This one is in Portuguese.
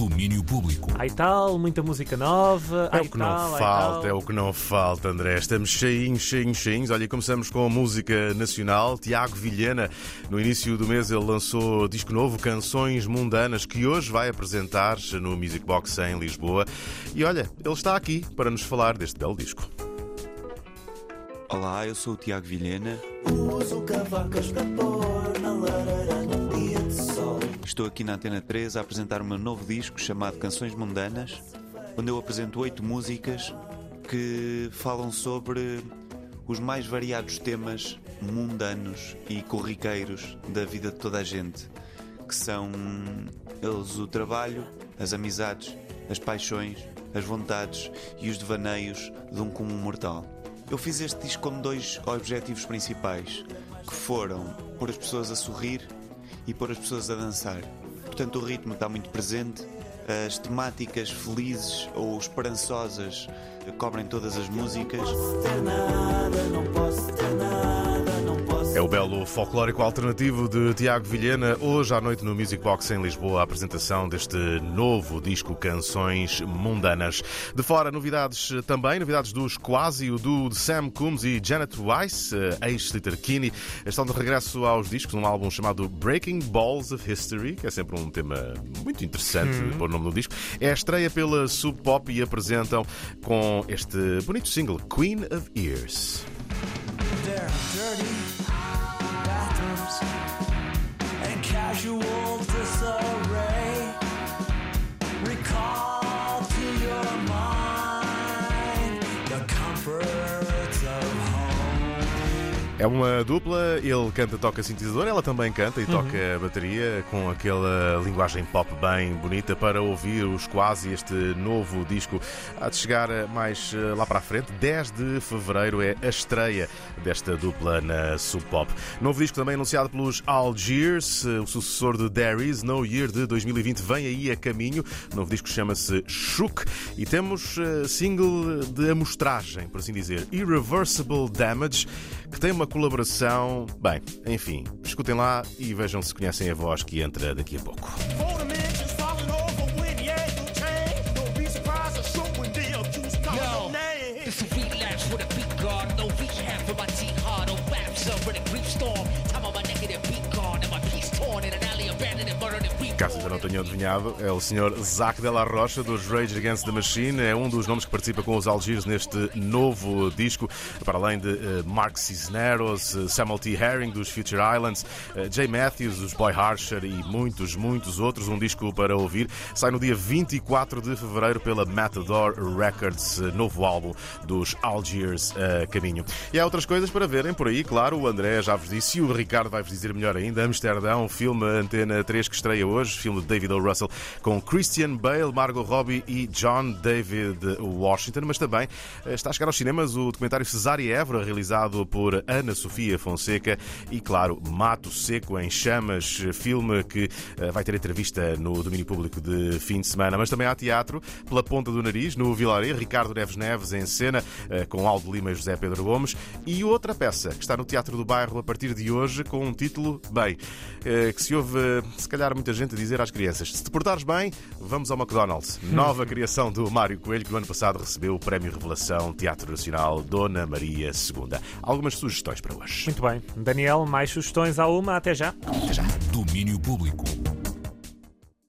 Domínio público. Aí tal, muita música nova. É ai o que tal, não ai falta, tal. é o que não falta, André. Estamos cheinhos, cheinhos, cheinhos. Olha, começamos com a música nacional. Tiago Vilhena, no início do mês, ele lançou disco novo, Canções Mundanas, que hoje vai apresentar no Music Box em Lisboa. E olha, ele está aqui para nos falar deste belo disco. Olá, eu sou o Tiago Vilhena. Uso cavacas para pôr na lareira Estou aqui na Antena 3 a apresentar o meu novo disco chamado Canções Mundanas, onde eu apresento oito músicas que falam sobre os mais variados temas mundanos e corriqueiros da vida de toda a gente, que são eles o trabalho, as amizades, as paixões, as vontades e os devaneios de um comum mortal. Eu fiz este disco com dois objetivos principais, que foram pôr as pessoas a sorrir e pôr as pessoas a dançar. Portanto, o ritmo está muito presente, as temáticas felizes ou esperançosas cobrem todas as músicas. É o belo folclórico alternativo de Tiago Vilhena, hoje à noite no Music Box em Lisboa, a apresentação deste novo disco Canções Mundanas. De fora, novidades também, novidades dos Quasi, o do Sam Coombs e Janet Weiss, eh, ex-Slitterkini, estão de regresso aos discos num álbum chamado Breaking Balls of History, que é sempre um tema muito interessante pôr o nome no disco. É a estreia pela Sub Pop e apresentam com este bonito single Queen of Ears. There are dirty casual disarray. É uma dupla, ele canta, toca sintetizador, ela também canta e toca bateria com aquela linguagem pop bem bonita para ouvir os quase este novo disco. Há de chegar mais eh, lá para a frente, 10 de fevereiro é a estreia desta dupla na Sub Pop. Novo disco também anunciado pelos Algiers, o sucessor de There Is No Year de 2020 vem aí a caminho. O novo disco chama-se Shook e temos eh, single de amostragem, por assim dizer, Irreversible Damage, que tem uma colaboração. Bem, enfim, escutem lá e vejam se conhecem a voz que entra daqui a pouco. Storm. Caso ainda não tenham adivinhado, é o Sr. Zac Della Rocha dos Rage Against the Machine. É um dos nomes que participa com os Algiers neste novo disco, para além de eh, Mark Cisneros, eh, Samuel T. Herring dos Future Islands, eh, Jay Matthews dos Boy Harsher e muitos, muitos outros. Um disco para ouvir. Sai no dia 24 de fevereiro pela Matador Records, novo álbum dos Algiers a caminho. E há outras coisas para verem por aí, claro. O André já vos disse e o Ricardo vai-vos dizer melhor ainda. Amsterdão, filme Antena 3 que estreia hoje, filme de David O. Russell com Christian Bale, Margot Robbie e John David Washington, mas também eh, está a chegar aos cinemas o documentário Cesária Évora, realizado por Ana Sofia Fonseca e, claro, Mato Seco em Chamas, filme que eh, vai ter entrevista no domínio público de fim de semana, mas também há teatro pela ponta do nariz, no Vilaré, Ricardo Neves Neves em cena, eh, com Aldo Lima e José Pedro Gomes, e outra peça que está no Teatro do Bairro a partir de hoje com um título, bem, que se ouve, se calhar, muita gente dizer às crianças: se te portares bem, vamos ao McDonald's. Nova criação do Mário Coelho, que no ano passado recebeu o Prémio Revelação Teatro Nacional Dona Maria II. Algumas sugestões para hoje. Muito bem. Daniel, mais sugestões à uma. Até já. Até já. Domínio público.